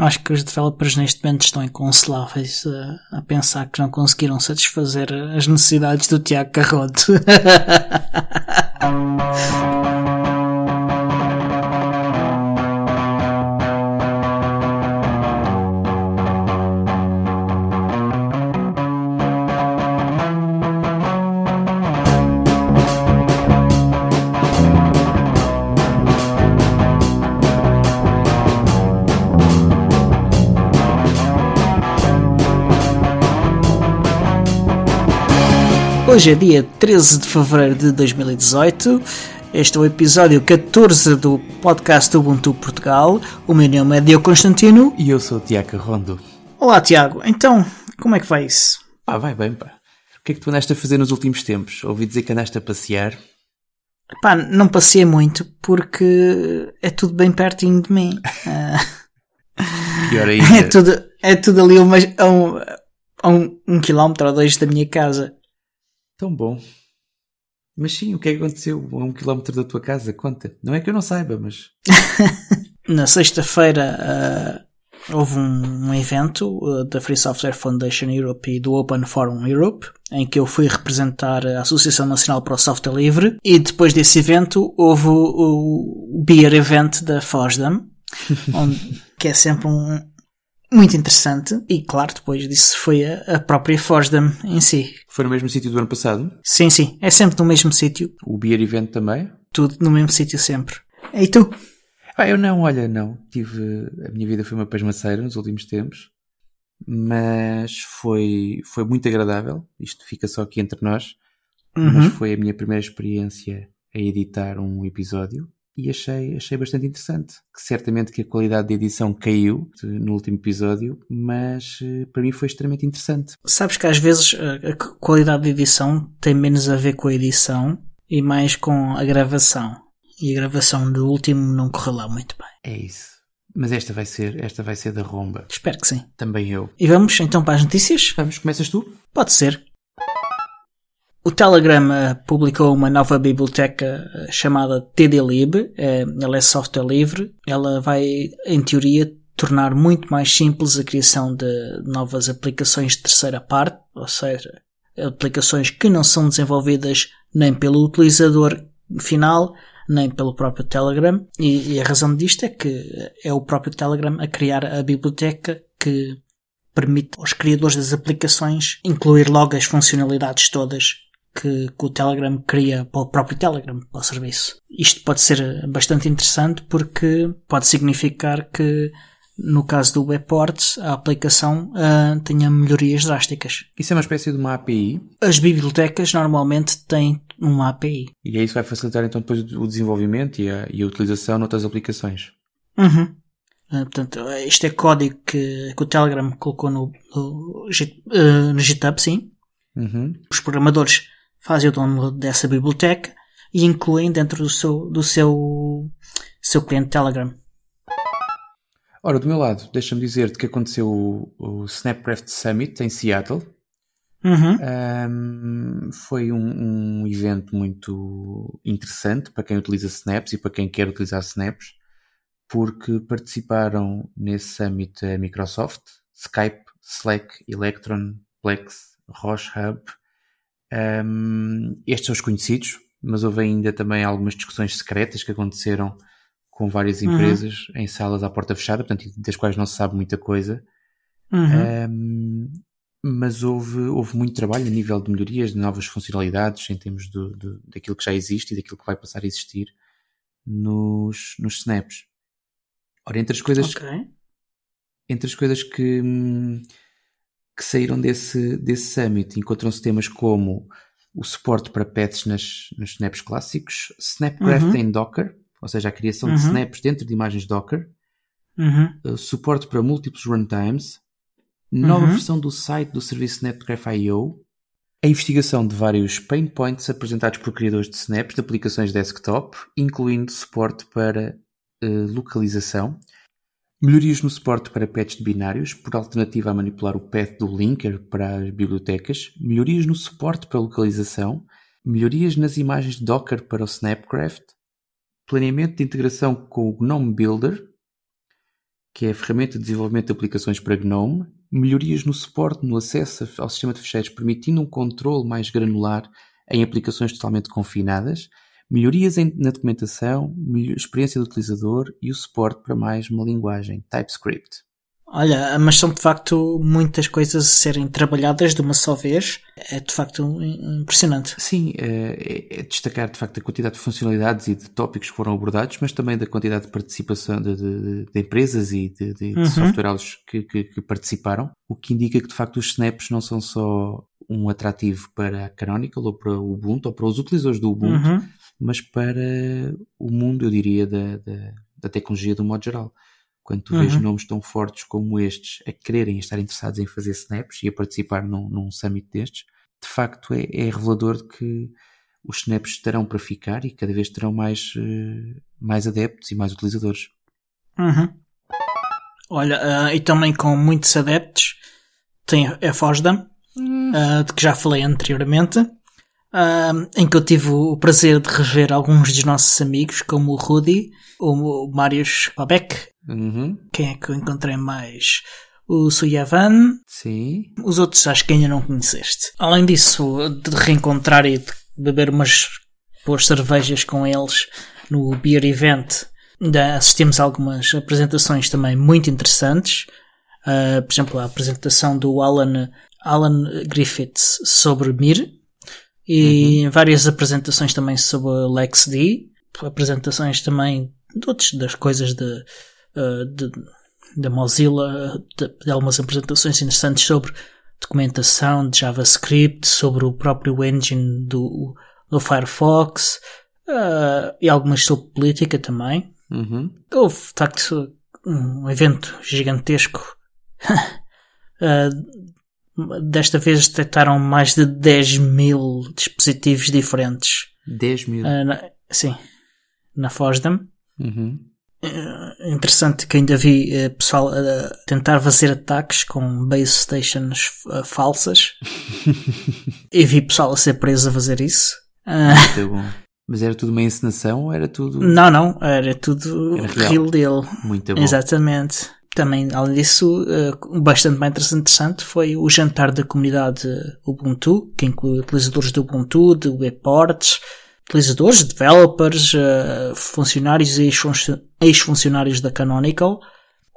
Acho que os developers neste momento estão inconsoláveis a, a pensar que não conseguiram satisfazer as necessidades do Tiago Carrote. Hoje é dia 13 de fevereiro de 2018. Este é o episódio 14 do podcast Ubuntu Portugal. O meu nome é Diogo Constantino. E eu sou o Tiago Rondo. Olá, Tiago. Então, como é que vai isso? Ah, vai bem, pá. O que é que tu andaste a fazer nos últimos tempos? Ouvi dizer que andaste a passear. Pá, não passei muito porque é tudo bem pertinho de mim. Pior ainda. É tudo, é tudo ali a, um, a um, um quilómetro ou dois da minha casa. Tão bom. Mas sim, o que é que aconteceu a um quilómetro da tua casa? Conta. Não é que eu não saiba, mas. Na sexta-feira uh, houve um, um evento uh, da Free Software Foundation Europe e do Open Forum Europe, em que eu fui representar a Associação Nacional para o Software Livre. E depois desse evento houve o, o Beer Event da FOSDEM, onde, que é sempre um, muito interessante. E claro, depois disso foi a, a própria Fosdam em si. Foi no mesmo sítio do ano passado? Sim, sim. É sempre no mesmo sítio. O Beer Event também? Tudo no mesmo sítio sempre. E tu? Ah, eu não, olha, não. Tive. A minha vida foi uma pasmaceira nos últimos tempos. Mas foi, foi muito agradável. Isto fica só aqui entre nós. Uhum. Mas foi a minha primeira experiência a editar um episódio e achei, achei bastante interessante. Certamente que a qualidade de edição caiu no último episódio, mas eh, para mim foi extremamente interessante. Sabes que às vezes a qualidade de edição tem menos a ver com a edição e mais com a gravação. E a gravação do último não correu lá muito bem. É isso. Mas esta vai ser, esta vai ser da romba. Espero que sim. Também eu. E vamos então para as notícias? Vamos, começas tu? Pode ser. O Telegram eh, publicou uma nova biblioteca eh, chamada TDLib. Eh, ela é software livre. Ela vai, em teoria, tornar muito mais simples a criação de novas aplicações de terceira parte, ou seja, aplicações que não são desenvolvidas nem pelo utilizador final, nem pelo próprio Telegram. E, e a razão disto é que é o próprio Telegram a criar a biblioteca que permite aos criadores das aplicações incluir logo as funcionalidades todas que, que, o Telegram cria para o próprio Telegram, para o serviço. Isto pode ser bastante interessante porque pode significar que no caso do Webports, a aplicação uh, tenha melhorias drásticas. Isso é uma espécie de uma API? As bibliotecas normalmente têm uma API. E é isso vai facilitar então depois o desenvolvimento e a, e a utilização noutras aplicações? Uhum. Uh, portanto, isto é código que, que o Telegram colocou no, no, uh, no GitHub, sim. Uhum. Os programadores fazem o download dessa biblioteca e incluem dentro do seu, do seu, seu cliente Telegram. Ora, do meu lado, deixa-me dizer-te que aconteceu o, o, Snapcraft Summit em Seattle. Uhum. Um, foi um, um, evento muito interessante para quem utiliza Snaps e para quem quer utilizar Snaps, porque participaram nesse Summit a Microsoft, Skype, Slack, Electron, Plex, Roche Hub, um, estes são os conhecidos, mas houve ainda também algumas discussões secretas que aconteceram com várias Uhum. empresas em salas à porta fechada, portanto, das quais não se sabe muita coisa. Uhum. Um, mas houve, houve muito trabalho a nível de melhorias, de novas funcionalidades, em termos do, do, daquilo que já existe e daquilo que vai passar a existir nos, nos snaps. Ora, entre as coisas, Ok. entre as coisas que, hum, que saíram desse, desse summit encontram-se temas como o suporte para patches nas, nos snaps clássicos, Snapcraft Uhum. em Docker, ou seja, a criação Uhum. de snaps dentro de imagens Docker, Uhum. uh, suporte para múltiplos runtimes, nova Uhum. versão do site do serviço Snapgraph.io, a investigação de vários pain points apresentados por criadores de snaps de aplicações desktop, incluindo suporte para uh, localização, melhorias no suporte para patch de binários, por alternativa a manipular o path do linker para as bibliotecas, melhorias no suporte para localização, melhorias nas imagens de Docker para o Snapcraft, planeamento de integração com o GNOME Builder, que é a ferramenta de desenvolvimento de aplicações para GNOME, melhorias no suporte, no acesso ao sistema de fecheiros, permitindo um controle mais granular em aplicações totalmente confinadas, melhorias na documentação, experiência do utilizador e o suporte para mais uma linguagem, TypeScript. Olha, mas são de facto muitas coisas a serem trabalhadas de uma só vez. É de facto impressionante. Sim, é, é destacar de facto a quantidade de funcionalidades e de tópicos que foram abordados, mas também da quantidade de participação de, de, de empresas e de, de, uhum. de software que, que, que, participaram, o que indica que de facto os snaps não são só um atrativo para a Canonical ou para o Ubuntu ou para os utilizadores do Ubuntu, uhum. mas para o mundo, eu diria, da, da, da tecnologia do modo geral. Quando tu uhum. vês nomes tão fortes como estes a quererem estar interessados em fazer snaps e a participar num, num summit destes, de facto é, é revelador de que os snaps estarão para ficar e cada vez terão mais, uh, mais adeptos e mais utilizadores. Uhum. Olha, uh, e também com muitos adeptos tem a Fosdam, uh, de que já falei anteriormente, em que eu tive o prazer de rever alguns dos nossos amigos, como o Rudy, o Marius Babek, Uhum. Quem é que eu encontrei mais? O Suyavan. Sim. Os outros acho que ainda não conheceste. Além disso, de reencontrar e de beber umas boas cervejas com eles no Beer Event, ainda assistimos a algumas apresentações também muito interessantes. Uh, por exemplo, a apresentação do Alan, Alan Griffiths sobre Mir e uhum. várias apresentações também sobre LexD, apresentações também de outras das coisas de uh, de, da Mozilla, de, de, algumas apresentações interessantes sobre documentação de JavaScript, sobre o próprio engine do, do Firefox uh, e algumas sobre política também. Uhum. Houve, de facto, um evento gigantesco. uh, desta vez detectaram mais de 10 mil dispositivos diferentes. 10 mil? Uh, na, sim, na FOSDEM. Uhum. É interessante que ainda vi uh, pessoal tentar fazer ataques com base stations uh, falsas e vi pessoal a ser preso a fazer isso. Muito bom. Mas era tudo uma encenação ou era tudo. Não, não, era tudo era real. real dele. Muito bom. Exatamente. Também, além disso, uh, bastante mais interessante foi o jantar da comunidade Ubuntu, que inclui utilizadores do Ubuntu, de webports, utilizadores, developers, uh, funcionários e ex-funcionários da Canonical,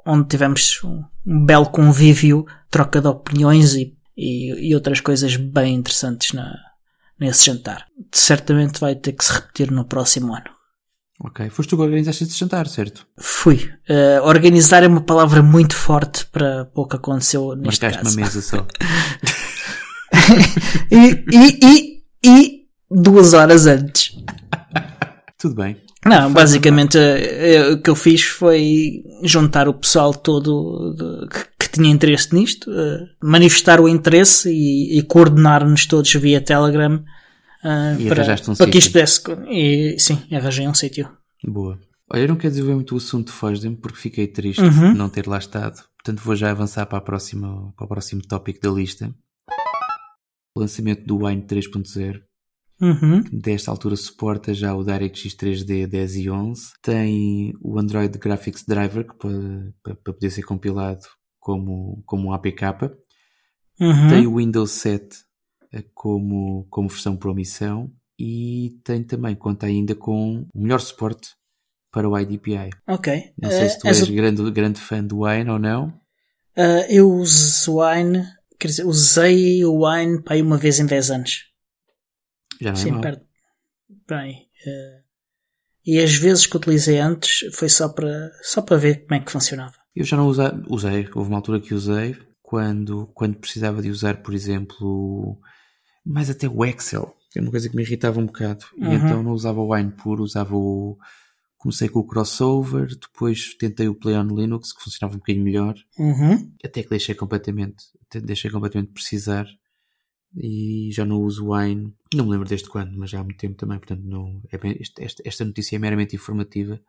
onde tivemos um belo convívio, troca de opiniões e, e, e outras coisas bem interessantes na, nesse jantar. Certamente vai ter que se repetir no próximo ano. Ok. Foste tu que organizaste esse jantar, certo? Fui. Uh, organizar é uma palavra muito forte para pouco aconteceu neste Marcaste caso. uma mesa só. e, e, e, e duas horas antes. Tudo bem. Não, basicamente eh, o que eu fiz foi juntar o pessoal todo que, tinha interesse nisto, manifestar o interesse e, e coordenar-nos todos via Telegram uh, e para, um para que isto pudesse. E sim, arranjei um sítio. Boa. Olha, eu não quero desenvolver muito o assunto de Fosdem porque fiquei triste uhum. de não ter lá estado. Portanto, vou já avançar para, a próxima, para o próximo tópico da lista. O lançamento do Wine 3.0 Uhum. Desta altura suporta já o DirectX 3D 10 e 11. Tem o Android Graphics Driver que pode, para, poder ser compilado como, como um APK. Uhum. Tem o Windows 7 eh, como, como versão por omissão e tem também conta ainda com o melhor suporte para o IDPI. Ok. Não sei se tu és, és grande, grande fã do Wine ou não. Uh, eu uso Wine, quer dizer, usei o Wine para aí uma vez em 10 anos. Já não é Sim, perto. Bem, uh, e as vezes que utilizei antes foi só para, só para ver como é que funcionava. Eu já não usei, usei, houve uma altura que usei quando, quando precisava de usar, por exemplo, mais até o Excel, que é uma coisa que me irritava um bocado. E uhum. então não usava o Wine puro, usava o. Comecei com o crossover, depois tentei o Play on Linux, que funcionava um bocadinho melhor. Uhum. Até que deixei completamente, deixei completamente precisar e já não uso Wine, não me lembro desde quando, mas já há muito tempo também, portanto não, é bem, esta, esta notícia é meramente informativa.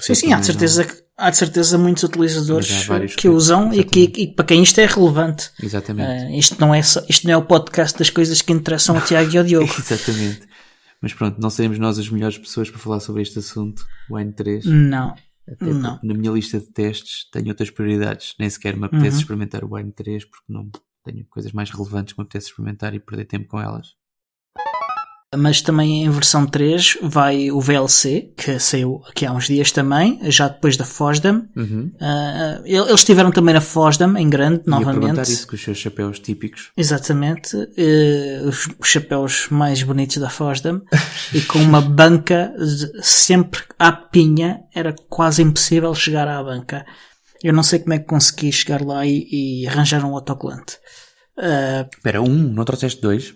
Sim, sim, há de, certeza, não... há de certeza muitos utilizadores que, usam e, que, e para quem isto é relevante. Exatamente. Uh, isto, não é só, isto não é o podcast das coisas que interessam ao Tiago e ao Diogo. Exatamente. Mas pronto, não seremos nós as melhores pessoas para falar sobre este assunto, o N3. Não. Até na minha lista de testes tenho outras prioridades. Nem sequer me apetece uhum. experimentar o Wine 3 porque não tenho coisas mais relevantes que me apetece experimentar e perder tempo com elas mas também em versão 3 vai o VLC, que saiu aqui há uns dias também, já depois da FOSDEM. Uhum. Uh, eles estiveram também na FOSDEM, em grande, Ia novamente. isso com os seus chapéus típicos. Exatamente, uh, os chapéus mais bonitos da FOSDEM, e com uma banca sempre à pinha, era quase impossível chegar à banca. Eu não sei como é que consegui chegar lá e, e arranjar um autocolante. Uh, Espera, um, não trouxeste dois?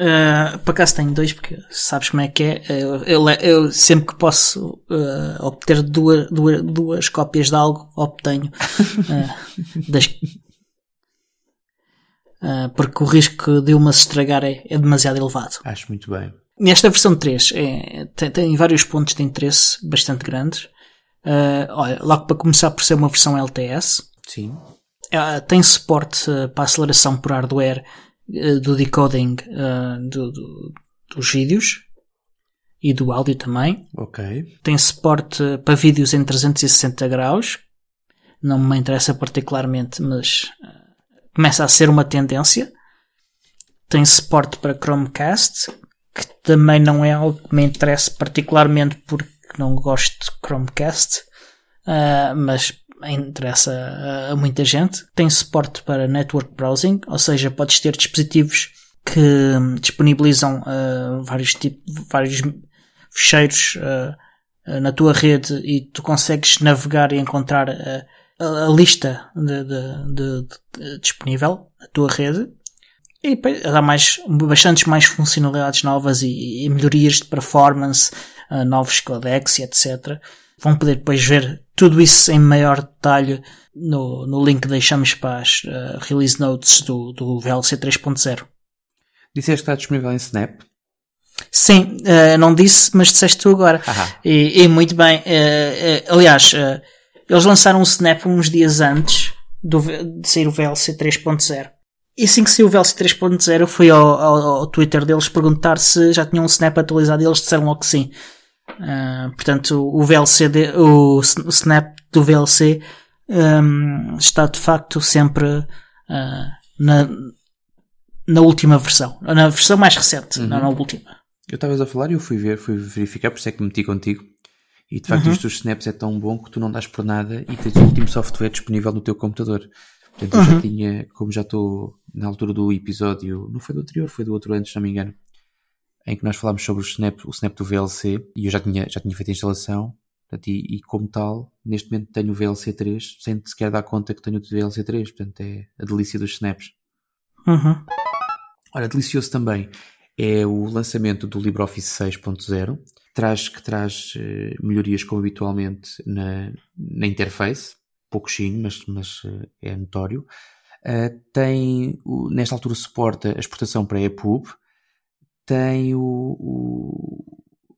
Uh, por acaso tenho dois, porque sabes como é que é. Eu, eu, eu sempre que posso uh, obter duas, duas, duas cópias de algo, obtenho. Uh, das, uh, porque o risco de uma se estragar é, é, demasiado elevado. Acho muito bem. Nesta versão 3 é, tem, tem, vários pontos de interesse bastante grandes. Olha, logo para começar por ser uma versão LTS. Sim. Tem suporte para aceleração por hardware do decoding uh, do, do, dos vídeos e do áudio também. Ok. Tem suporte para vídeos em 360 graus. Não me interessa particularmente, mas uh, começa a ser uma tendência. Tem suporte para Chromecast, que também não é algo que me interessa particularmente porque não gosto de Chromecast, uh, mas interessa a, muita gente. Tem suporte para network browsing, ou seja, podes ter dispositivos que disponibilizam uh, vários tipos, vários fecheiros uh, na tua rede e tu consegues navegar e encontrar a, a, lista de, de, de, disponível na tua rede e dá mais, bastantes mais funcionalidades novas e, e melhorias de performance, uh, novos codecs e etc. Vão poder depois ver tudo isso em maior detalhe no, no link que deixamos para as uh, release notes do, do VLC 3.0. Disseste que está disponível em Snap? Sim, uh, não disse, mas disseste tu agora. E, e, muito bem. Uh, aliás, eles lançaram o Snap uns dias antes do, de sair o VLC 3.0. E assim que saiu o VLC 3.0, eu fui ao, ao, ao, Twitter deles perguntar se já tinham um Snap atualizado e eles disseram logo que sim. Uh, portanto, o VLC, de, o, snap do VLC um, está de facto sempre uh, na, na última versão, na versão mais recente, uhum. não na última. Eu estavas a falar e eu fui ver, fui verificar, por isso é que me meti contigo. E de facto, uhum. isto dos snaps é tão bom que tu não dás por nada e tens o último software disponível no teu computador. Portanto, eu uhum. já tinha, como já estou na altura do episódio, não foi do anterior, foi do outro antes, se não me engano, em que nós falámos sobre o Snap, o Snap do VLC e eu já tinha, já tinha feito a instalação portanto, e, e, como tal, neste momento tenho o VLC 3 sem sequer dar conta que tenho o VLC 3, portanto é a delícia dos snaps. Uhum. Ora, delicioso também é o lançamento do LibreOffice 6.0 traz, que traz uh, melhorias como habitualmente na, na interface, pouquinho, mas, mas uh, é notório. Uh, tem, nesta altura suporta a exportação para EPUB, tem o, o,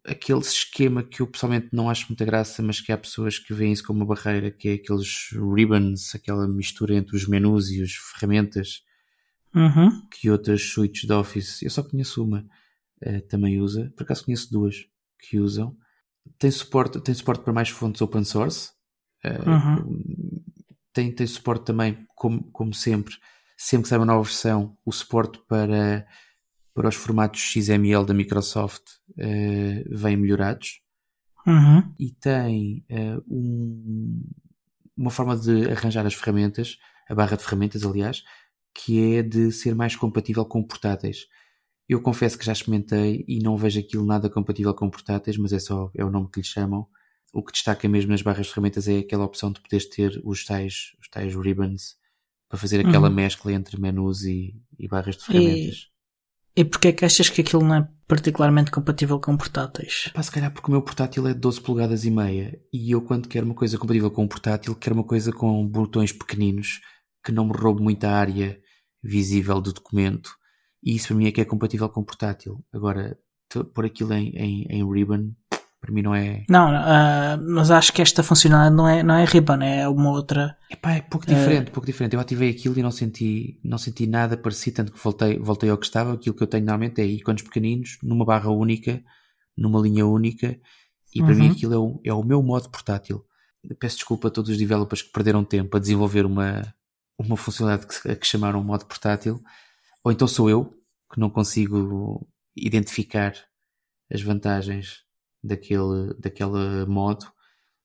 aquele esquema que eu pessoalmente não acho muita graça, mas que há pessoas que veem isso como uma barreira, que é aqueles ribbons, aquela mistura entre os menus e as ferramentas uhum. que outras suítes de Office, eu só conheço uma, uh, também usa, por acaso conheço duas que usam. Tem suporte, tem suporte para mais fontes open source. Uh, uhum. tem, tem suporte também, como, como sempre, sempre que sai uma nova versão, o suporte para para os formatos XML da Microsoft uh, vêm melhorados uhum. e tem uh, um, uma forma de arranjar as ferramentas, a barra de ferramentas, aliás, que é de ser mais compatível com portáteis. Eu confesso que já experimentei e não vejo aquilo nada compatível com portáteis, mas é só é o nome que lhe chamam. O que destaca mesmo nas barras de ferramentas é aquela opção de poderes ter os tais, os tais ribbons para fazer aquela uhum. mescla entre menus e, e barras de ferramentas. E porquê é que achas que aquilo não é particularmente compatível com portáteis? Pá, se calhar porque o meu portátil é 12 polegadas e meia e eu quando quero uma coisa compatível com um portátil quero uma coisa com botões pequeninos que não me roube muita área visível do documento e isso para mim é que é compatível com portátil. Agora, pôr aquilo em, em, em ribbon para mim não é. Não, uh, mas acho que esta funcionalidade não é, não é Ribbon, é uma outra. Epá, é pouco diferente, uh... pouco diferente. Eu ativei aquilo e não senti, não senti nada parecido, tanto que voltei, voltei ao que estava. Aquilo que eu tenho normalmente é ícones pequeninos, numa barra única, numa linha única, e para uhum. mim aquilo é o, é o meu modo portátil. peço desculpa a todos os developers que perderam tempo a desenvolver uma, uma funcionalidade que, que chamaram modo portátil, ou então sou eu que não consigo identificar as vantagens daquele, daquele modo,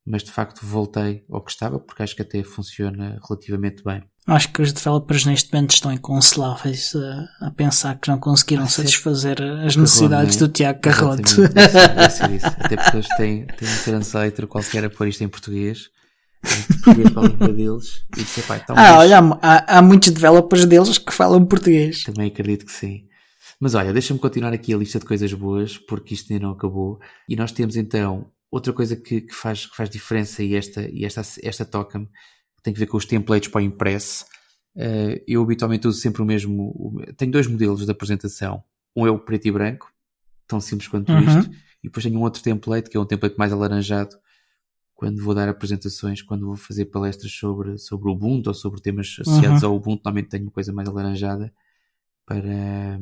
mas de facto voltei ao que estava porque acho que até funciona relativamente bem. Acho que os developers neste momento estão inconsoláveis a, a pensar que não conseguiram ah, satisfazer as necessidades do Tiago isso. Até porque eles têm, têm um translator qualquer a pôr isto em português. Português para a língua deles. E disse, pá, então, ah, olha, há, há muitos developers deles que falam português. Também acredito que sim. Mas olha, deixa-me continuar aqui a lista de coisas boas, porque isto ainda não acabou. E nós temos então outra coisa que, que faz, que faz diferença e esta, e esta, esta toca-me tem que ver com os templates para o impresso. Uh, eu habitualmente uso sempre o mesmo. Tenho dois modelos de apresentação. Um é o preto e branco, tão simples quanto uhum. isto, e depois tenho um outro template que é um template mais alaranjado quando vou dar apresentações, quando vou fazer palestras sobre, sobre o Ubuntu ou sobre temas associados uhum. ao Ubuntu, normalmente tenho uma coisa mais alaranjada para,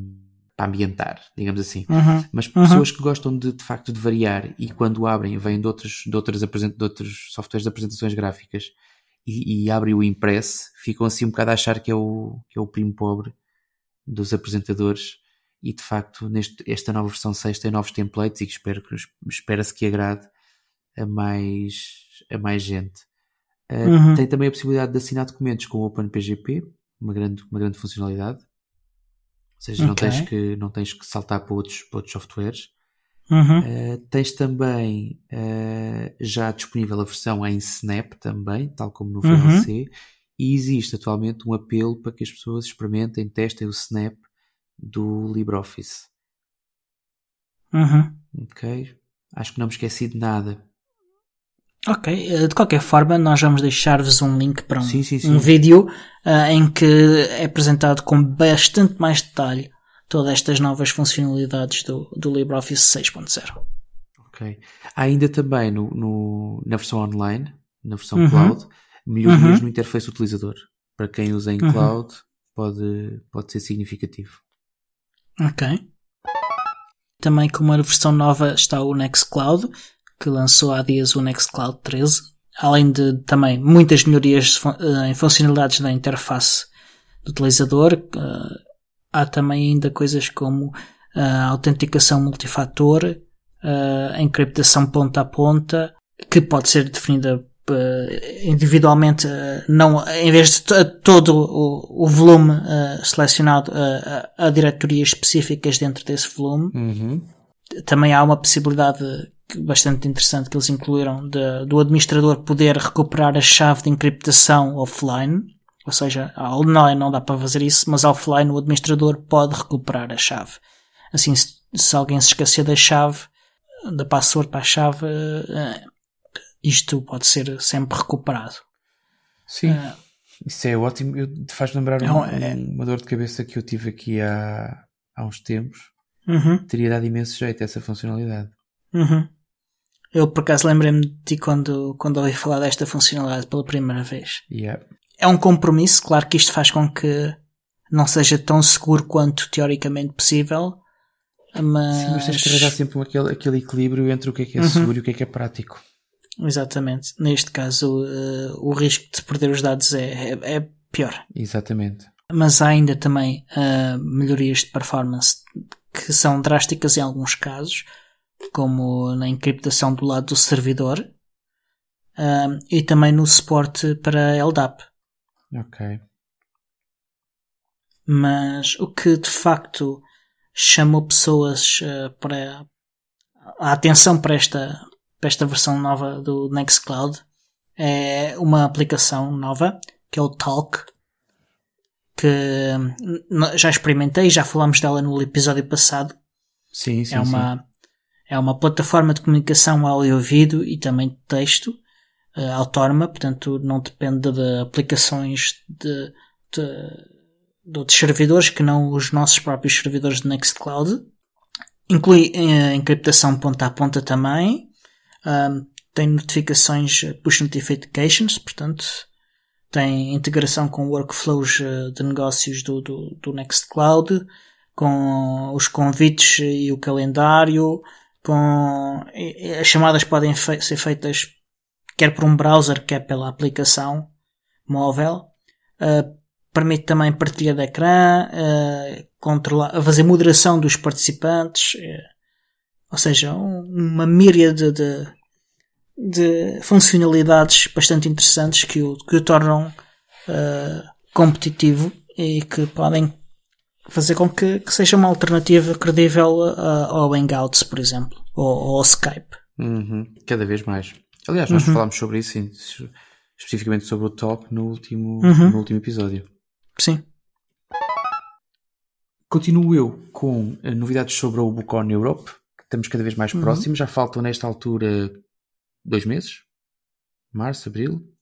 para ambientar, digamos assim. Uhum. Mas pessoas que gostam de, de facto de variar e quando abrem, vêm de outros, de, outras de outros softwares de apresentações gráficas e, e abrem o impress, ficam assim um bocado a achar que é o, que é o primo pobre dos apresentadores e de facto neste, esta nova versão 6 tem novos templates e espero que espera-se que agrade a mais, a mais gente. Uh, uhum. Tem também a possibilidade de assinar documentos com o OpenPGP, uma grande, uma grande funcionalidade. Ou seja, okay. não, tens que, não tens que saltar para outros, para outros softwares. Uhum. Uh, tens também uh, já disponível a versão em Snap também, tal como no VLC, uhum. e existe atualmente um apelo para que as pessoas experimentem, testem o Snap do LibreOffice. Uhum. Ok? Acho que não me esqueci de nada. Ok, eh, de qualquer forma, nós vamos deixar-vos um link para um, sim, sim, sim. um vídeo uh, em que é apresentado com bastante mais detalhe todas estas novas funcionalidades do, do LibreOffice 6.0. Ok. Há ainda também no, no, na versão online, na versão uhum. cloud, melhorias uhum. no interface utilizador. Para quem usa em uhum. cloud, pode, pode ser significativo. Ok. Também com uma versão nova está o Nextcloud, que lançou há dias o Nextcloud 13, além de também muitas melhorias eh, em funcionalidades da interface do utilizador. Eh, há também ainda coisas como a eh, autenticação multifator, a encriptação ponta a ponta, que pode ser definida individualmente, não, em vez de todo o, volume selecionado, a diretorias específicas dentro desse volume. Uhum. Também há uma possibilidade bastante interessante que eles incluíram de, do administrador poder recuperar a chave de encriptação offline. Ou seja, online não dá para fazer isso, mas offline o administrador pode recuperar a chave. Assim, se, se alguém se esquecer da chave, da password para a chave, uh, isto pode ser sempre recuperado. Sim, uh, isso é ótimo. Faz lembrar é, uma, é, uma dor de cabeça que eu tive aqui há, há uns tempos. Uhum. Teria dado imenso jeito essa funcionalidade. Uhum. Eu por acaso lembrei-me de ti quando, quando ouvi falar desta funcionalidade pela primeira vez. Yeah. É um compromisso, claro que isto faz com que não seja tão seguro quanto teoricamente possível, mas. Sim, mas tens que arranjar sempre aquele, aquele equilíbrio entre o que é que é uhum. seguro e o que é que é prático. Exatamente. Neste caso, uh, o risco de perder os dados é, é, é, pior. Exatamente. Mas há ainda também uh, melhorias de performance que são drásticas em alguns casos como na encriptação do lado do servidor uh, e também no suporte para LDAP. Ok. Mas o que de facto chamou pessoas uh, para a atenção para esta, para esta versão nova do Nextcloud é uma aplicação nova que é o Talk que hum, já experimentei, já falámos dela no episódio passado. Sim, sim, é uma sim. É uma plataforma de comunicação áudio-vídeo e também de texto uh, autónoma, portanto não depende de aplicações de, de, de, outros servidores que não os nossos próprios servidores de Nextcloud. Inclui uh, encriptação ponta a ponta também. Um, tem notificações push notifications, portanto tem integração com workflows eh, de negócios do, do, do Nextcloud, com os convites e o calendário, com as chamadas podem fe ser feitas quer por um browser, quer pela aplicação móvel. Uh, permite também partilha de ecrã, uh, controlar, fazer moderação dos participantes, uh, ou seja, um, uma míriade de, de, funcionalidades bastante interessantes que o, que o tornam uh, competitivo e que podem fazer com que, que seja uma alternativa credível ao Hangouts, por exemplo, ou ao Skype. Uhum. Cada vez mais. Aliás, nós uhum. falámos sobre isso, especificamente sobre o Talk no último, uhum. no último episódio. Sim. Continuo eu com eh, novidades sobre a Ubucon Europe, que estamos cada vez mais uhum. próximos. Já faltam nesta altura dois meses. Março, abril.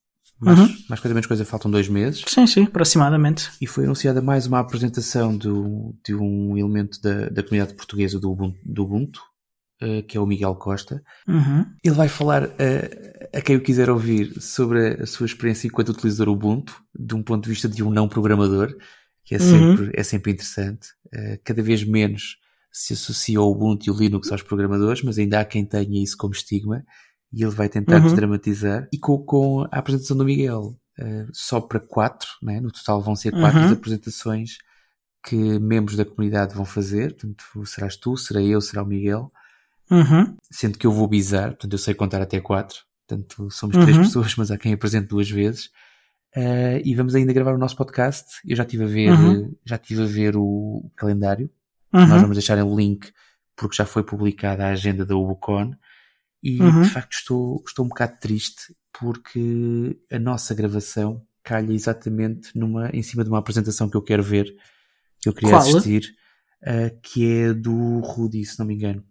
Mais, uhum. mais coisa menos coisa, faltam dois meses. Sim, sim, aproximadamente. E foi anunciada mais uma apresentação do, de um elemento da, da comunidade portuguesa do Ubuntu, do Ubuntu uh, que é o Miguel Costa. Uhum. Ele vai falar uh, a quem eu quiser ouvir sobre a, sua experiência enquanto utilizador Ubuntu, de um ponto de vista de um não programador, que é sempre, uhum. é sempre interessante. Uh, cada vez menos se associa o Ubuntu e o Linux aos programadores, mas ainda há quem tenha isso como estigma e ele vai tentar uhum. desdramatizar. E com, com a apresentação do Miguel, uh, só para quatro, né? no total vão ser quatro uhum. apresentações que membros da comunidade vão fazer. Portanto, serás tu, será eu, será o Miguel. Uhum. Sendo que eu vou bizar, portanto, eu sei contar até quatro. Portanto, somos três uhum. pessoas, mas há quem apresente duas vezes. Uh, e vamos ainda gravar o nosso podcast. Eu já estive a ver, uhum. já estive a ver o calendário. Nós uhum. vamos deixar o link porque já foi publicada a agenda da Ubucon. E de facto estou, estou um bocado triste porque a nossa gravação calha exatamente numa, em cima de uma apresentação que eu quero ver, que eu queria Qual? assistir, uh, que é do Rudy, se não me engano.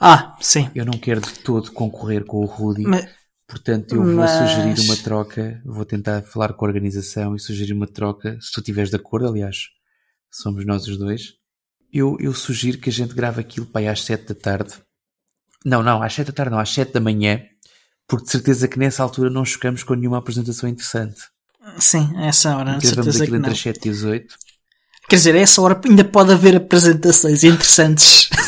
Ah, sim. Eu não quero de todo concorrer com o Rudy. Mas, portanto, eu vou mas... sugerir uma troca. Vou tentar falar com a organização e sugerir uma troca. Se tu estiveres de acordo, aliás, somos nós os dois. Eu, eu sugiro que a gente grave aquilo para aí às 7 da tarde. Não, não, às 7 da tarde não, às 7 da manhã. Porque de certeza que nessa altura não chocamos com nenhuma apresentação interessante. Sim, essa hora. Gravamos aquilo entre as 7 e as 8. Quer dizer, a essa hora ainda pode haver apresentações interessantes.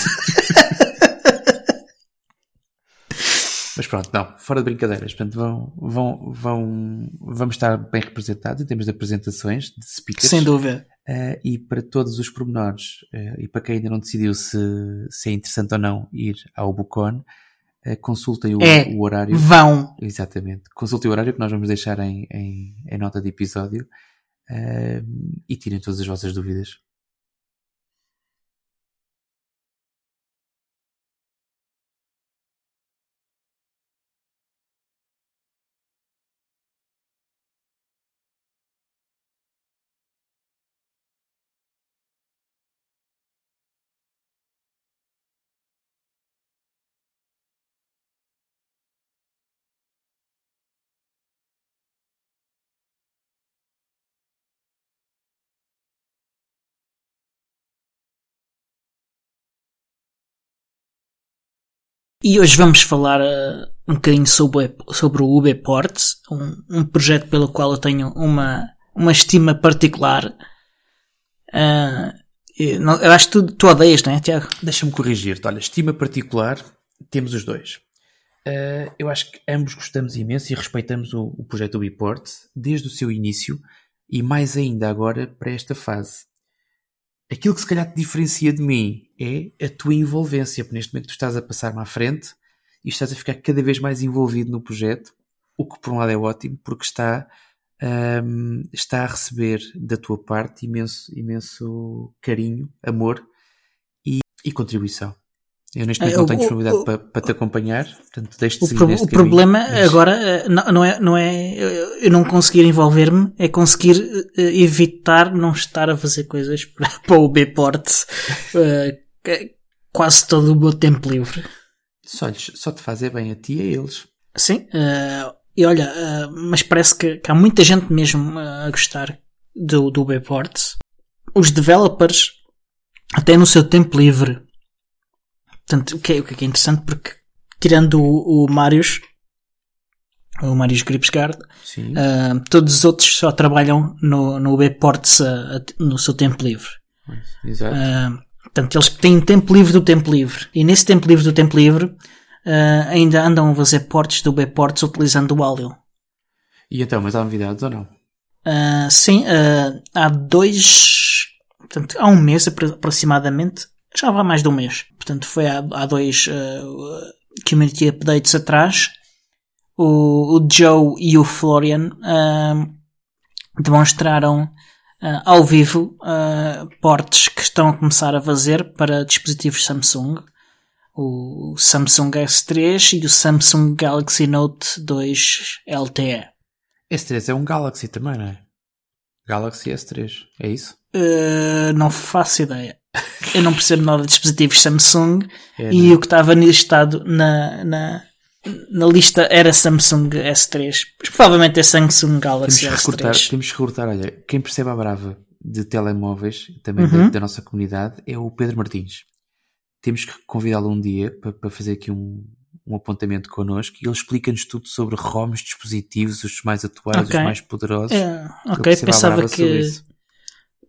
Mas pronto, não, fora de brincadeiras. Portanto, vão, vão, vão, vamos estar bem representados em termos de apresentações, de speakers. Sem dúvida. Uh, e para todos os pormenores, uh, e para quem ainda não decidiu se, se é interessante ou não ir ao Bucon, uh, consultem o, é, o, horário. Vão! Exatamente. Consultem o horário que nós vamos deixar em, em, em nota de episódio e tirem todas as vossas dúvidas. E hoje vamos falar uh, um bocadinho sobre, sobre o UBPort, um, um projeto pelo qual eu tenho uma, uma estima particular. Uh, eu acho que tu, tu odeias, não é, Tiago? Deixa-me corrigir-te. Olha, estima particular, temos os dois. Uh, eu acho que ambos gostamos imenso e respeitamos o, o projeto UbiPort desde o seu início e mais ainda agora para esta fase aquilo que se calhar te diferencia de mim é a tua envolvência, porque neste momento tu estás a passar-me à frente e estás a ficar cada vez mais envolvido no projeto, o que por um lado é ótimo, porque está, um, está a receber da tua parte imenso, imenso carinho, amor e, e contribuição. Eu neste momento é, não tenho disponibilidade para, para, te acompanhar, portanto deixo-te seguir pro, O problema mas... agora eh, não, não, é, não é eu não conseguir envolver-me, é conseguir uh, evitar não estar a fazer coisas para, para o B-Port uh, quase todo o meu tempo livre. Só, lhes, só te fazer bem a ti e a eles. Sim, uh, e olha, mas parece que, que, há muita gente mesmo a gostar do, do B-Port. Os developers, até no seu tempo livre, Portanto, o que é, o que é interessante porque, tirando o, o Marius, o Marius Gripsgard, uh, todos os outros só trabalham no, no Webports uh, no seu tempo livre. Exato. Uh, portanto, eles têm tempo livre do tempo livre. E nesse tempo livre do tempo livre, uh, ainda andam a fazer portes do B-Ports utilizando o Alio. E então, mas há novidades ou não? Sim, há dois. Portanto, há um mês aproximadamente. Já vai mais de um mês. Portanto, foi há, há dois community updates atrás. O, o, Joe e o Florian demonstraram ao vivo portes que estão a começar a fazer para dispositivos Samsung o Samsung S3 e o Samsung Galaxy Note 2 LTE. S3 é um Galaxy também, não é? Galaxy S3, é isso? Uh, não faço ideia. Eu não percebo nada de dispositivos Samsung é, e o que estava listado na, na, na lista era Samsung S3. Mas provavelmente é Samsung Galaxy temos S3. Recortar, temos que recortar, olha, quem percebe a brava de telemóveis, também uhum. da, da, nossa comunidade, é o Pedro Martins temos que convidá-lo um dia para, para fazer aqui um, um apontamento connosco e ele explica-nos tudo sobre ROMs, dispositivos, os mais atuais, okay. os mais poderosos. É, ok, pensava que.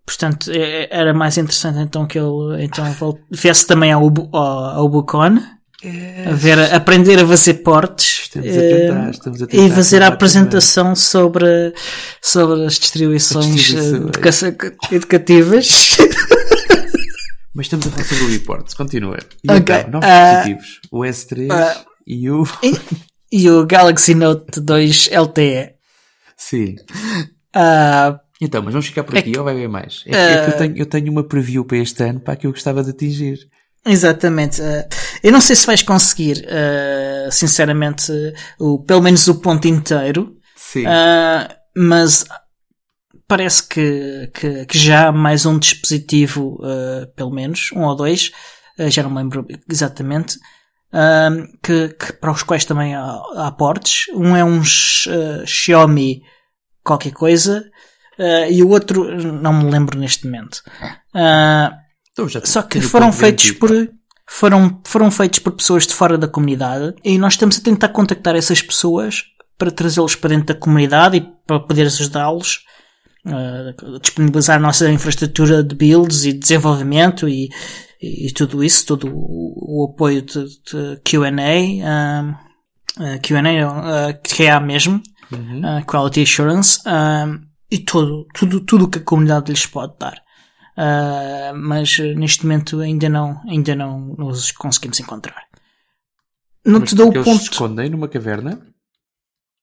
Portanto, é, é, era mais interessante então que ele então, viesse também ao, ao, ao Bucon. É, a ver, a aprender a fazer portes a tentar, estamos a e fazer a apresentação sobre, sobre as distribuições, as distribuições. educativas. Mas estamos a falar sobre o reports. Continua. E okay. então, novos uh, dispositivos. O S3 uh, e o... E, e, o Galaxy Note 2 LTE. Sim. Uh, então, mas vamos ficar por aqui é que, ou vai haver mais? É, é, que eu tenho, eu tenho uma preview para este ano para aquilo que eu gostava de atingir. Exatamente. eu não sei se vais conseguir, sinceramente, o, pelo menos o ponto inteiro. Sim. mas parece que, que, que, já há mais um dispositivo, uh, pelo menos, um ou dois, uh, já não me lembro exatamente, uh, que, que, para os quais também há, há portes. Um é um Xiaomi qualquer coisa, e o outro não me lembro neste momento. Então só que foram feitos por foram, foram feitos por pessoas de fora da comunidade e nós estamos a tentar contactar essas pessoas para trazê-los para dentro da comunidade e para poder ajudá-los uh, disponibilizar a nossa infraestrutura de builds e desenvolvimento e, e tudo isso, todo o, o apoio de, de Q&A, uh, uh, Q&A, uh, QA mesmo, uhum. uh, Quality Assurance, uh, e todo, tudo, tudo o que a comunidade lhes pode dar. Uh, mas neste momento ainda não, ainda não nos conseguimos encontrar. Não mas te dou o ponto. Eles se escondem numa caverna?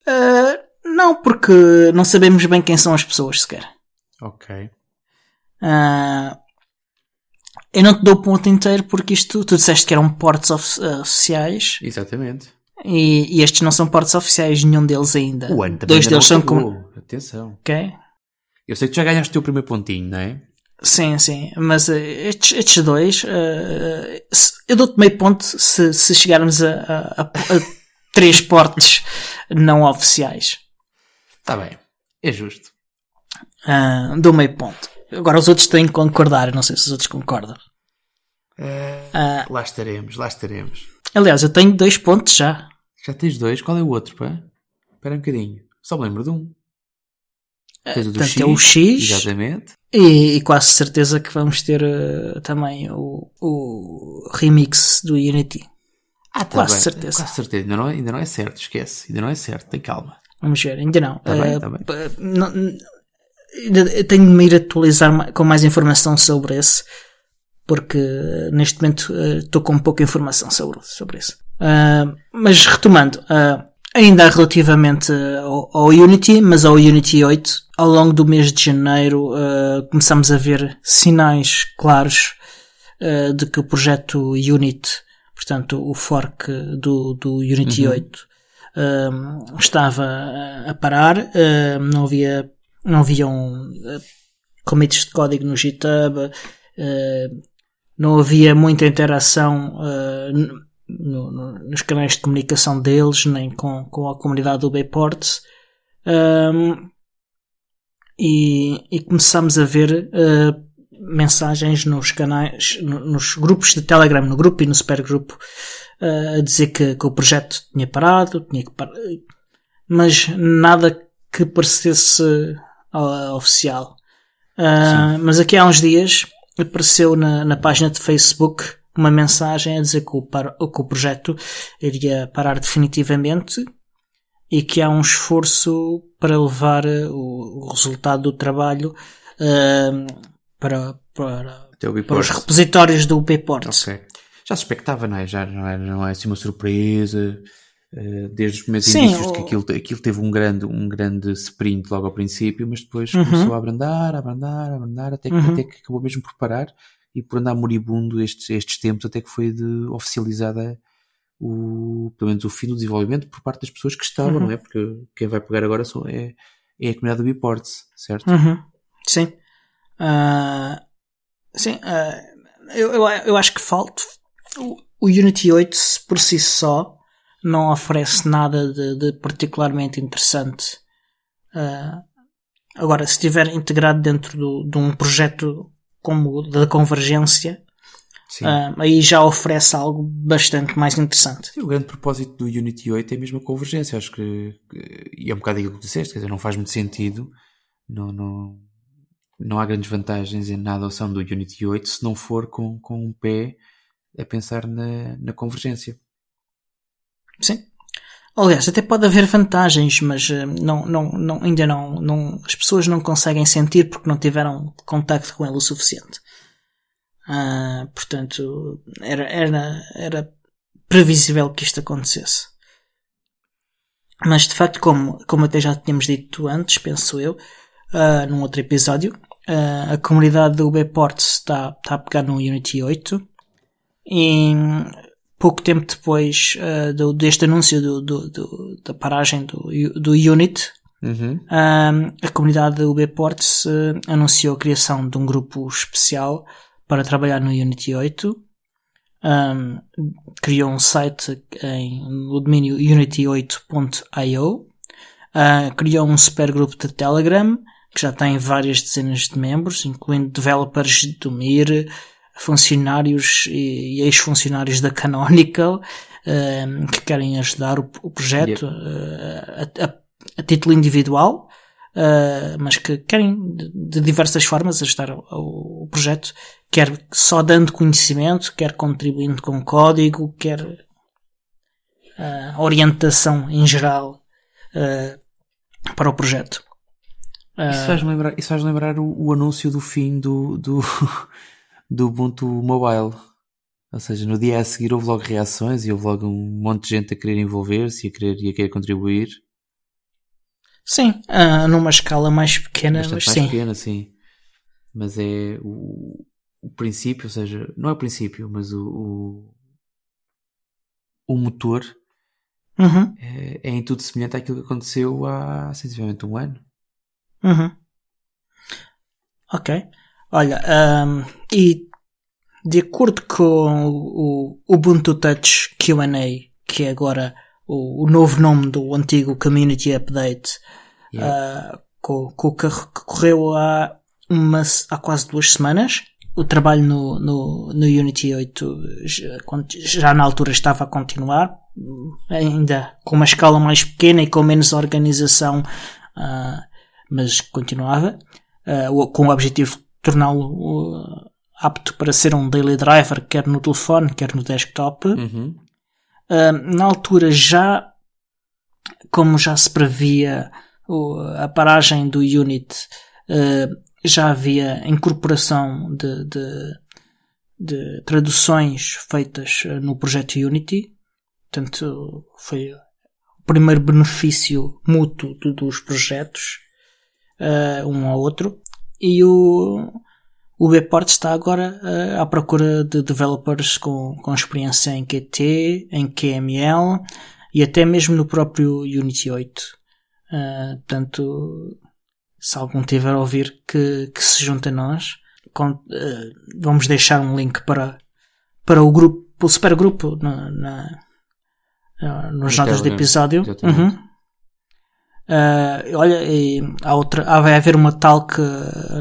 Uh, não, porque não sabemos bem quem são as pessoas sequer. Ok. Uh, eu não te dou o ponto inteiro porque isto, tu disseste que eram portos of, oficiais. Exatamente. E, e, estes não são portos oficiais, nenhum deles ainda. O ano Dois deles são como. Atenção. Ok. Eu sei que tu já ganhaste o teu primeiro pontinho, não é? Sim, sim. Mas uh, estes, estes dois, uh, eu dou-te meio ponto se, se chegarmos a, a, a, a três portes não oficiais. Está bem. É justo. Uh, dou meio ponto. Agora os outros têm que concordar. não sei se os outros concordam. Uh, lá estaremos, lá estaremos. Aliás, eu tenho dois pontos já. Já tens dois? Qual é o outro, pá? Espera um bocadinho. Só me lembro de um. Tens o do X, é o X. Exatamente. E, e, quase certeza que vamos ter uh, também o, o remix do Unity. Ah, tá quase bem. certeza. Quase certeza. Ainda não, é, ainda não é certo, esquece. Ainda não é certo, tem calma. Vamos ver, ainda não. Tá bem, tá bem. Não, tenho de me ir atualizar com mais informação sobre esse, porque neste momento estou com pouca informação sobre, sobre isso. Uh, mas retomando, uh, ainda relativamente ao, ao, Unity, mas ao Unity 8, ao longo do mês de janeiro uh, começamos a ver sinais claros de que o projeto Unity, portanto o fork do, do Unity uhum. 8, estava a parar, não havia, não haviam uh, commits de código no GitHub, uh, não havia muita interação uh, no, no, nos canais de comunicação deles, nem com, com a comunidade do Bayports. Um, e, e começamos a ver uh, mensagens nos canais, nos grupos de Telegram, no grupo e no supergrupo, a dizer que, que, o projeto tinha parado, tinha que parar, mas nada que parecesse uh, oficial. Uh, mas aqui há uns dias apareceu na, na página de Facebook uma mensagem a dizer que o, que o projeto iria parar definitivamente e que há um esforço para levar o, o resultado do trabalho uh, para, para, para os repositórios do Bports. Okay. Já se expectava, não é? Já não é, não é assim uma surpresa. Uh, desde os primeiros Sim, indícios o... que aquilo, aquilo teve um grande, um grande sprint logo ao princípio, mas depois uhum. começou a abrandar, a abrandar, a abrandar, até que, uhum. até que acabou mesmo por parar e por andar moribundo estes, estes tempos, até que foi de, oficializada o, pelo menos o fim do desenvolvimento por parte das pessoas que estavam, uhum. não é? Porque quem vai pegar agora são, é, é a comunidade do Biports, certo? Uhum. Sim. Uh, sim, uh, eu, eu, eu acho que falta. O, o Unity 8 por si só não oferece nada de, de particularmente interessante. Uh, agora, se estiver integrado dentro do, de um projeto como da convergência, uh, aí já oferece algo bastante mais interessante. Sim, o grande propósito do Unity 8 é mesmo a convergência. Acho que, e é um bocado aquilo que disseste, quer dizer, não faz muito sentido, não, não, não há grandes vantagens em na adoção do Unity 8 se não for com, com um pé a pensar na, na convergência. Sim. Aliás, até pode haver vantagens, mas uh, não, não, não, ainda não, não, as pessoas não conseguem sentir porque não tiveram contacto com ele o suficiente. Uh, portanto, era, era, era previsível que isto acontecesse. Mas de facto, como, como até já tínhamos dito antes, penso eu, uh, num outro episódio, uh, a comunidade do Bports está, está a pegar no Unity 8 e pouco tempo depois uh, do, deste anúncio do, do, da paragem do, do Unit, uhum. uh, a comunidade do Bports uh, anunciou a criação de um grupo especial para trabalhar no Unity 8. Um, criou um site em, no domínio unity8.io. Uh, criou um supergrupo de Telegram que já tem várias dezenas de membros, incluindo developers do MIR, funcionários e, ex-funcionários da Canonical uh, que querem ajudar o, o projeto uh, a, a, a, título individual, uh, mas que querem de, de diversas formas ajudar o, o, projeto, quer só dando conhecimento, quer contribuindo com código, quer orientação em geral para o projeto. Isso faz lembrar, isso faz lembrar o, o anúncio do fim do, do do Ubuntu Mobile. Ou seja, no dia a seguir houve logo reações e houve logo um monte de gente a querer envolver-se e a querer, e a querer contribuir. Sim, uh, numa escala mais pequena, Bastante mas mais sim. pequena, sim. Mas é o, o princípio, ou seja, não é o princípio, mas o, o, o motor uhum. é, é, em tudo semelhante àquilo que aconteceu há sensivelmente um ano. Uhum. Ok. Olha, um, e de acordo com o, Ubuntu Touch QA, que é agora o, o, novo nome do antigo Community Update, yeah. uh, com, com, que correu há, uma, há quase duas semanas. O trabalho no, no, no Unity 8 já, já na altura estava a continuar, ainda com uma escala mais pequena e com menos organização, uh, mas continuava, uh, com o objetivo torná-lo apto para ser um daily driver, quer no telefone, quer no desktop. Uhum. Uh, na altura já, como já se previa a paragem do unit, uh, já havia incorporação de, de, de, traduções feitas no projeto Unity. Portanto, foi o primeiro benefício mútuo dos projetos, uh, um ao outro e o, o Bport está agora uh, à procura de developers com, com experiência em Qt, em QML e até mesmo no próprio Unity 8. Uh, eh, portanto, se algum tiver a ouvir que, que se junte a nós, com, uh, vamos deixar um link para, para o grupo, o supergrupo na, na, nos notas de episódio. Uhum. Uh, olha, e há outra, há, vai haver uma talk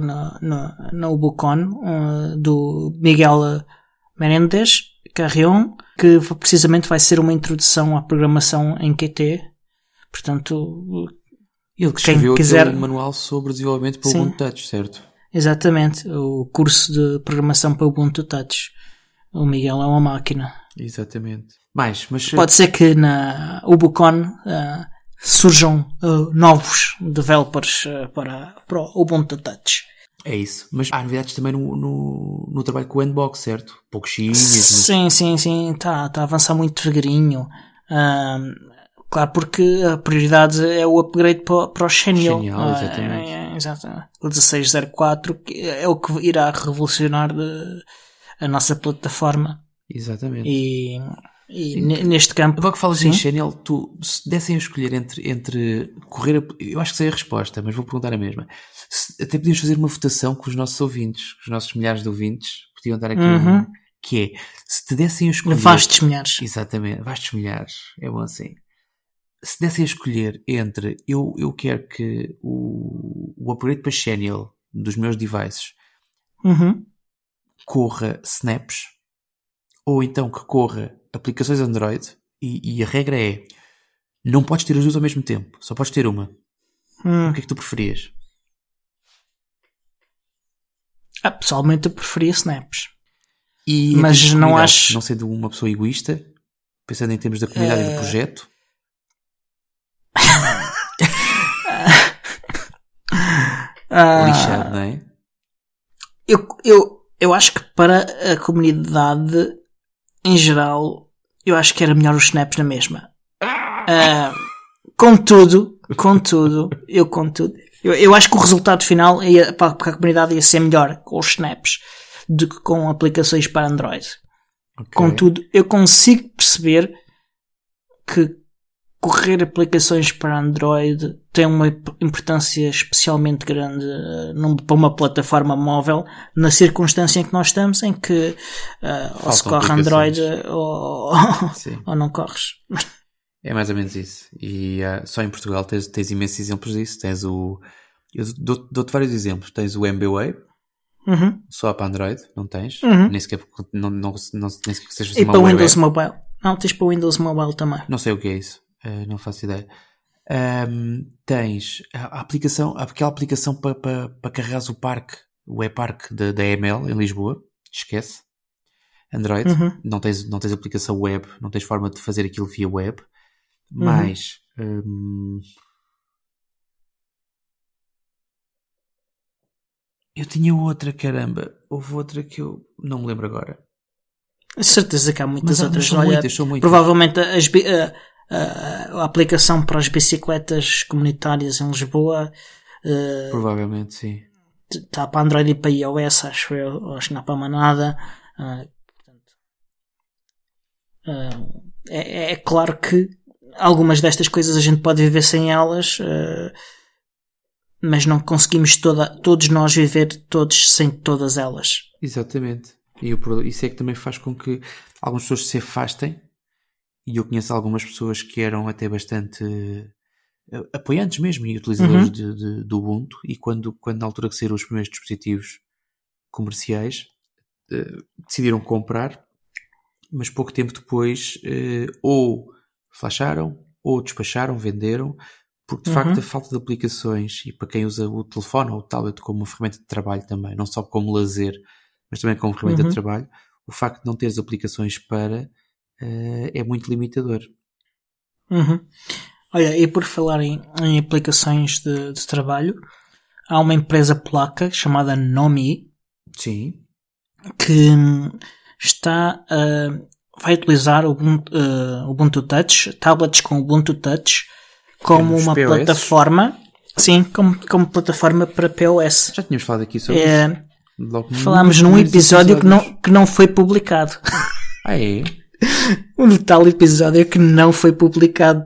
na, na, na Ubucon uh, do Miguel Menendez Carrion, que precisamente vai ser uma introdução à programação em Qt. Portanto, ele que escreveu quiser... um manual sobre desenvolvimento para o Ubuntu Touch, certo? Exatamente, o curso de programação para o Ubuntu Touch. O Miguel é uma máquina. Exatamente. Mais, mas Pode ser que na Ubucon uh, surjam uh, novos developers uh, para, para o Ubuntu Touch. é isso. Mas há novidades também no, no, no trabalho com o Handbox, certo? Pouquinhos, mas Sim, sim, sim, está tá a avançar muito devagarinho. Claro, porque a prioridade é o upgrade para, para o Xenial. Xenial, Ah, exatamente. é, é, exato. O 1604 que é o que irá revolucionar a nossa plataforma. exatamente. E, e ne- neste campo. Agora que falas em Channel, tu, se dessem a escolher entre, entre correr, a- eu acho que sei a resposta, mas vou perguntar a mesma. Se- até podíamos fazer uma votação com os nossos ouvintes, com os nossos milhares de ouvintes, podiam dar aqui Uhum. um, que é, se te dessem a escolher... Vastos milhares. Exatamente, vastos milhares, é bom assim. Se dessem a escolher entre eu, eu quero que o, o upgrade para Channel dos meus devices Uhum. corra snaps ou então que corra aplicações Android e, e a regra é não podes ter as duas ao mesmo tempo, só podes ter uma. Hum. O que é que tu preferias? Ah, pessoalmente eu preferia snaps. E Mas não acho- Não sendo uma pessoa egoísta, pensando em termos da comunidade e do Eh, projeto, Ah, lixado, não é? eu, eu, eu acho que para a comunidade em geral, eu acho que era melhor os snaps na mesma. Ah, contudo, contudo, eu contudo, eu, eu acho que o resultado final ia, para para a comunidade ia ser melhor com os snaps do que com aplicações para Android. Ok. Contudo, eu consigo perceber que correr aplicações para Android tem uma imp- importância especialmente grande eh, num- para uma plataforma móvel na circunstância em que nós estamos, em que eh, ou se corre Android eh, ou, ou não corres. É mais ou menos isso. E ah, só em Portugal tens, tens imensos exemplos disso. Tens o. Eu dou- dou-te vários exemplos. Tens o MBWay, Uhum. só para Android, não tens. Uhum. Nem sequer, não, não, não, nem sequer sejas E uma para Windows. Mobile. Não, tens para Windows Mobile também. Não sei o que é isso. Eh, não faço ideia. Ahm, tens a, aplicação, aquela aplicação para pa, pa carregares o parque, o e-parque da, EML em Lisboa. Esquece. Android. Uhum. Não, tens, não tens aplicação web. Não tens forma de fazer aquilo via web. Uhum. Mas. hum, eu tinha outra, caramba. Houve outra que eu não me lembro agora. Certeza que há muitas Mas, outras. mas são Olha, muitas, são muitas. Provavelmente as bi- a, a- aplicação para as bicicletas comunitárias em Lisboa eh, Provavelmente, sim. está para Android e para iOS, acho eu, acho que não há para mais nada. Ah, portanto, ah, é, é claro que algumas destas coisas a gente pode viver sem elas, ah, mas não conseguimos toda, todos nós viver todos sem todas elas. Exatamente. E o isso é que também faz com que algumas pessoas se afastem. E eu conheço algumas pessoas que eram até bastante eh, apoiantes mesmo e utilizadores Uhum. de, de- do Ubuntu. E quando, quando na altura que saíram os primeiros dispositivos comerciais, eh, decidiram comprar, mas pouco tempo depois eh, ou flasharam ou despacharam, venderam, porque de Uhum. facto a falta de aplicações e para quem usa o telefone ou o tablet como uma ferramenta de trabalho também, não só como lazer, mas também como ferramenta Uhum. de trabalho, o facto de não teres aplicações para eh, é muito limitador. Uhum. Olha, e por falar em, em aplicações de, de trabalho, há uma empresa polaca chamada Nomi Sim, que hum, está a vai utilizar o Ubuntu, eh, Ubuntu Touch, tablets com Ubuntu Touch, como uma POS? plataforma, sim, como, como plataforma para POS. já tínhamos falado aqui sobre isso. É, Logo nos falámos num episódio que não, que não foi publicado. Ah, é? um tal episódio que não foi publicado.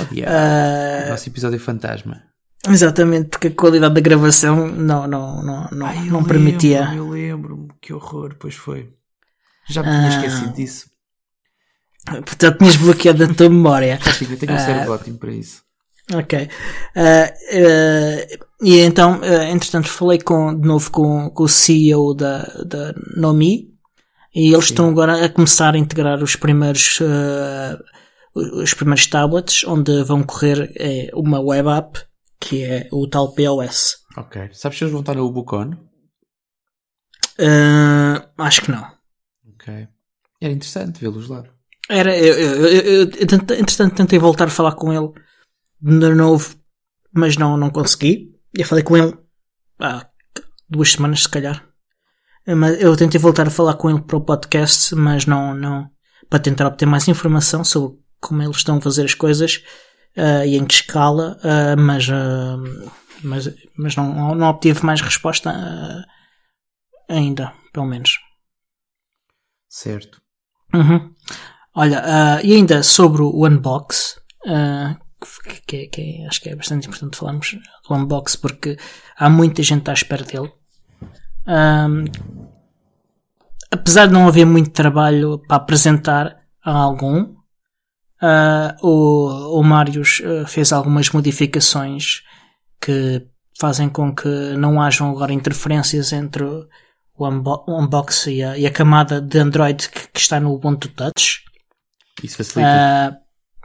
Oh. Ah, Nosso episódio fantasma. exatamente, porque a qualidade da gravação não, não, não, não, Ai, não permitia. Eu lembro-me, que horror, pois foi. Já me tinha Ah. esquecido disso. Portanto, tinhas bloqueado a tua memória. Já eu tenho um Ah. cérebro ótimo para isso. Ok. Ah, ah, e então, ah, entretanto, falei com, de novo com, com o CEO da, da Nomi e eles Sim. estão agora a começar a integrar os primeiros, ah, os primeiros tablets onde vão correr eh, uma web app que é o tal POS. Ok. Sabes se eles vão estar na Ubucon? Ah, acho que não. Ok. Era interessante vê-los lá. Era, eu, eu, eu, eu, entretanto tentei voltar a falar com ele de novo, mas não, não consegui. Eu falei com ele há duas semanas, se calhar. Eu tentei voltar a falar com ele para o podcast, mas não, não, para tentar obter mais informação sobre como eles estão a fazer as coisas uh, e em que escala, uh, mas, uh, mas, mas não, não obtive mais resposta ainda, pelo menos. Certo. Uhum. Olha, e ainda sobre o unbox, que, que, acho que é bastante importante falarmos do unbox porque há muita gente à espera dele. Um, apesar de não haver muito trabalho para apresentar a algum, uh, o, o Marius uh, fez algumas modificações que fazem com que não hajam agora interferências entre o, unbo o unbox e a, e a, camada de Android que, que, está no Ubuntu Touch. Isso facilita.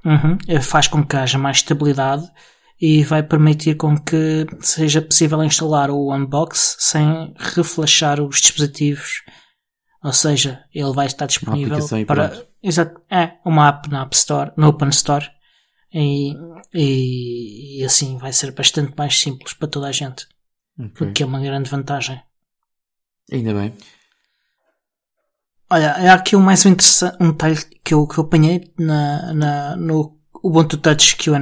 Uh, uhum, faz com que haja mais estabilidade e vai permitir com que seja possível instalar o Unbox sem reflashar os dispositivos. Ou seja, ele vai estar disponível para exato, é uma app na App Store, no Open Store e, e, e assim vai ser bastante mais simples para toda a gente. Okay. O que é uma grande vantagem. Ainda bem. Olha, há aqui um mais um, um detalhe que eu, que eu apanhei na, na, no Ubuntu Touch QA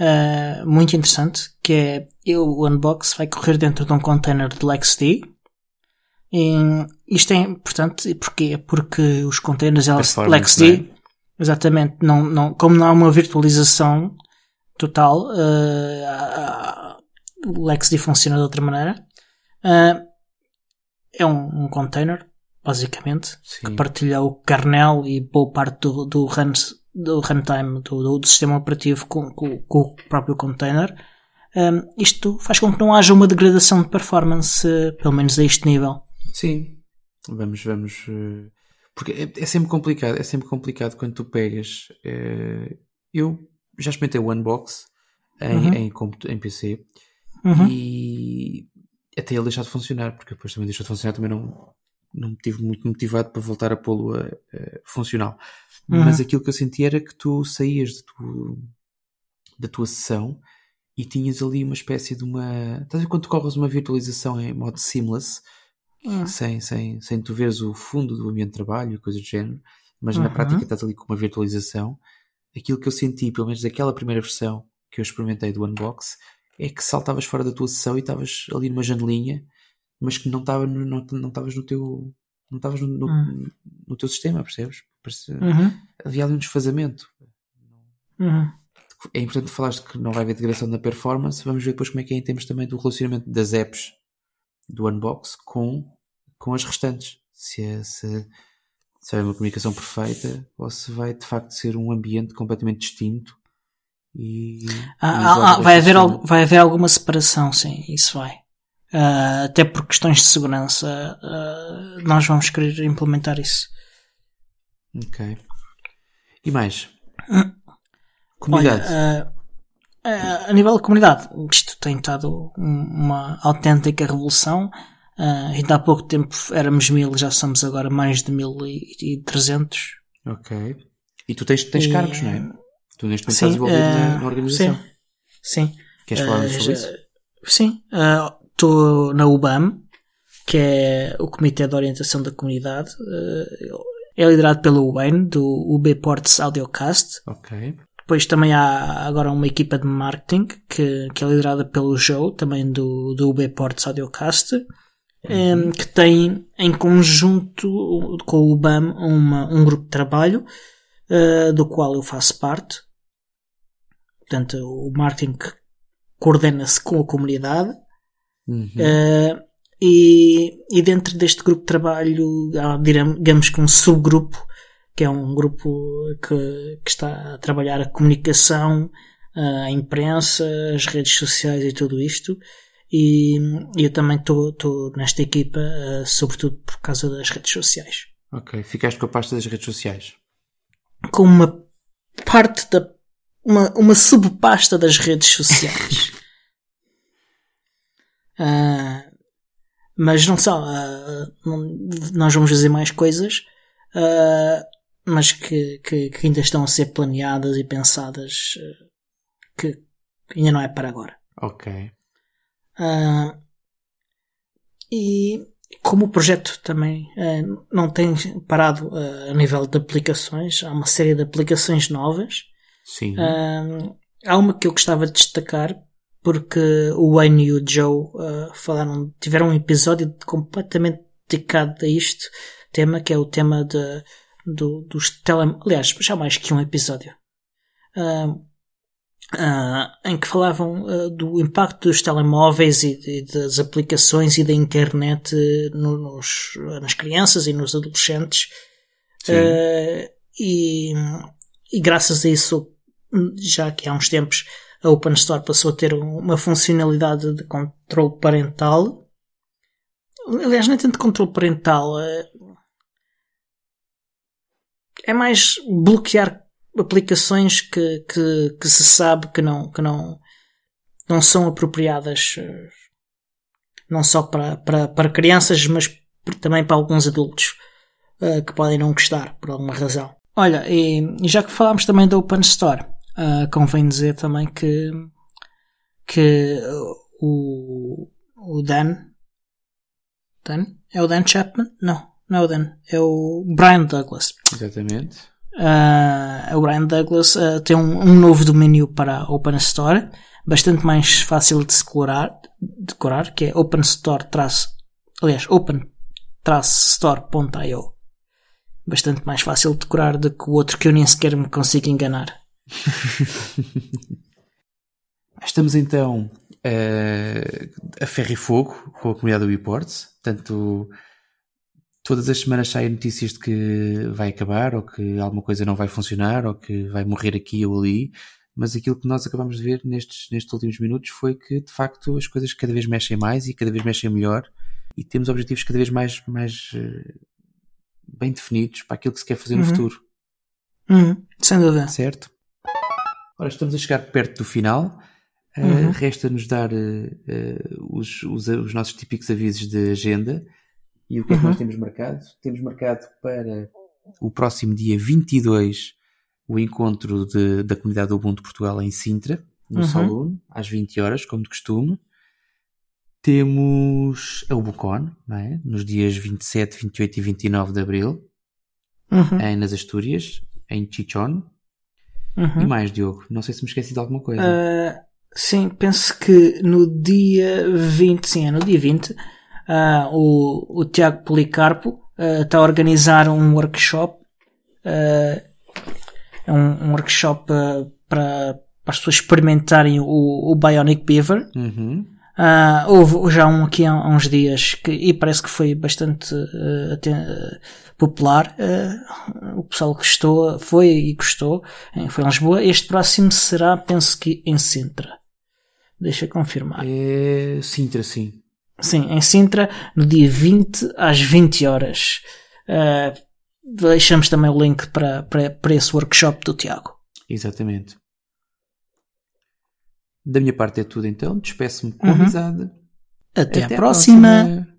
uh, muito interessante, que é eu, o unbox vai correr dentro de um container de LXD. E isto é importante, porquê? Porque os containers LXD, é? exatamente, não, não, como não há uma virtualização total, uh, o LXD funciona de outra maneira. Uh, é um, um container, basicamente, Sim. que partilha o kernel e boa parte do, do runs do runtime do, do sistema operativo com, com, com, o próprio container, um, isto faz com que não haja uma degradação de performance, pelo menos a este nível. Sim, vamos, vamos. Eh, porque é, é sempre complicado, é sempre complicado quando tu pegas. É, eu já experimentei o Unbox em, uhum. em, em, PC uhum. e até ele deixar de funcionar, porque depois também deixou de funcionar, também não, não me tive muito motivado para voltar a pô-lo a, a funcional. Uhum. Mas aquilo que eu senti era que tu saías tu, da tua sessão e tinhas ali uma espécie de uma. Estás a ver quando tu corres uma virtualização em modo seamless, uhum. sem, sem, sem tu veres o fundo do ambiente de trabalho, coisa do género, mas uhum. na prática estás ali com uma virtualização. Aquilo que eu senti, pelo menos daquela primeira versão que eu experimentei do Unbox, é que saltavas fora da tua sessão e estavas ali numa janelinha mas que não estavas não, não no teu não estavas no, no, uhum. no, teu sistema, percebes? Uhum. Havia ali um desfazamento. Uhum. É importante falar que não vai haver degradação na performance. Vamos ver depois como é que é em termos também do relacionamento das apps do Unbox com, com as restantes. Se é, se, se é uma comunicação perfeita ou se vai de facto ser um ambiente completamente distinto. E, ah, ah, ah vai, haver, vai haver alguma separação, sim, isso vai. Uh, até por questões de segurança, uh, nós vamos querer implementar isso. Ok. E mais? Comunidade. Olha, uh, a nível de comunidade, isto tem estado uma autêntica revolução. ainda há pouco tempo éramos mil, já somos agora mais de mil e trezentos. Ok. E tu tens, tens e, cargos, não é? Tu neste momento sim, estás envolvido na, na, organização. Sim. sim. Queres falar sobre isso? Sim estou na UBAM, que é o Comitê de Orientação da Comunidade. É liderado pelo Wayne, do UB Ports Audiocast. Ok. Depois também há agora uma equipa de marketing que, que é liderada pelo Joe, também do, do UB Ports Audiocast, uhum. que tem em conjunto com o UBAM uma, um grupo de trabalho uh, do qual eu faço parte. Portanto, o marketing coordena-se com a comunidade Uhum. Uh, e, e dentro deste grupo de trabalho há, digamos que um subgrupo, que é um grupo que, que está a trabalhar a comunicação, a imprensa, as redes sociais e tudo isto. E, eu também estou nesta equipa, uh, sobretudo por causa das redes sociais. Ok, ficaste com a pasta das redes sociais? Com uma parte da. uma, uma subpasta das redes sociais. Uh, mas não só, uh, nós vamos fazer mais coisas. uh, mas que, que, que, ainda estão a ser planeadas e pensadas uh, que ainda não é para agora. Ok. E como o projeto também não tem parado a nível de aplicações, há uma série de aplicações novas. Sim. há uma que eu gostava de destacar porque o Wayne e o Joe falaram, tiveram um episódio completamente dedicado a este tema, que é o tema de, do, dos tele... Aliás, já mais que um episódio. Uh, uh, em que falavam uh, do impacto dos telemóveis e, e, das aplicações e da internet no, nos, nas crianças e nos adolescentes. E, e graças a isso, já que há uns tempos a Open Store passou a ter uma funcionalidade de controle parental Aliás, nem tanto controle parental. É, é mais bloquear aplicações que, que, que, se sabe que não, que não, não são apropriadas eh, não só para, para, para crianças, mas também para alguns adultos uh, que podem não gostar por alguma razão. Olha, e já que falámos também da Open Store, uh, convém dizer também que, que o, o Dan, Dan? É o Dan Chapman? Não, não é o Dan. É o Brian Douglas. Exatamente. Uh, o Brian Douglas uh, tem um, um, novo domínio para a Open Store, bastante mais fácil de decorar, decorar que é OpenStore aliás, open-store.io. Bastante mais fácil de decorar do que o outro que eu nem sequer me consigo enganar. Estamos então uh, a ferro e fogo com a comunidade do ePorts. Portanto, todas as semanas saem notícias de que vai acabar, ou que alguma coisa não vai funcionar, ou que vai morrer aqui ou ali. Mas aquilo que nós acabamos de ver nestes, nestes últimos minutos foi que, de facto, as coisas cada vez mexem mais e cada vez mexem melhor. E temos objetivos cada vez mais, mais uh, bem definidos para aquilo que se quer fazer uhum. no futuro. Uhum. Sem dúvida. Certo? Ora, estamos a chegar perto do final. Uhum. Uh, Resta-nos dar uh, os, os, os, nossos típicos avisos de agenda. E o que é que nós uhum. temos marcado? Temos marcado para o próximo dia 22 o encontro de, da comunidade do Ubuntu Portugal em Sintra, no uhum. Saloon, às 20 horas, como de costume. Temos a Ubucon, não é? nos dias 27, 28 e 29 de Abril, uhum. em, nas Astúrias, em Chichon. Uhum. E mais, Diogo? Não sei se me esqueci de alguma coisa. Uh, Sim, penso que no dia 20, sim, é no dia 20, uh, o, o Tiago Policarpo uh, está a organizar um workshop, uh, um, um, workshop para, para as pessoas experimentarem o, o Bionic Beaver. Uhum. Uh, houve já um aqui há uns dias que, e parece que foi bastante uh, popular. Uh, o pessoal gostou, foi e gostou. Foi em Lisboa. Este próximo será, penso que em Sintra. Deixa confirmar. É Sintra, sim. Sim, em Sintra, no dia 20 às 20 horas. Deixamos também o link para, para, para esse workshop do Tiago. Exatamente. Da minha parte é tudo então. Despeço-me com uhum. amizade. Até, Até à próxima. próxima.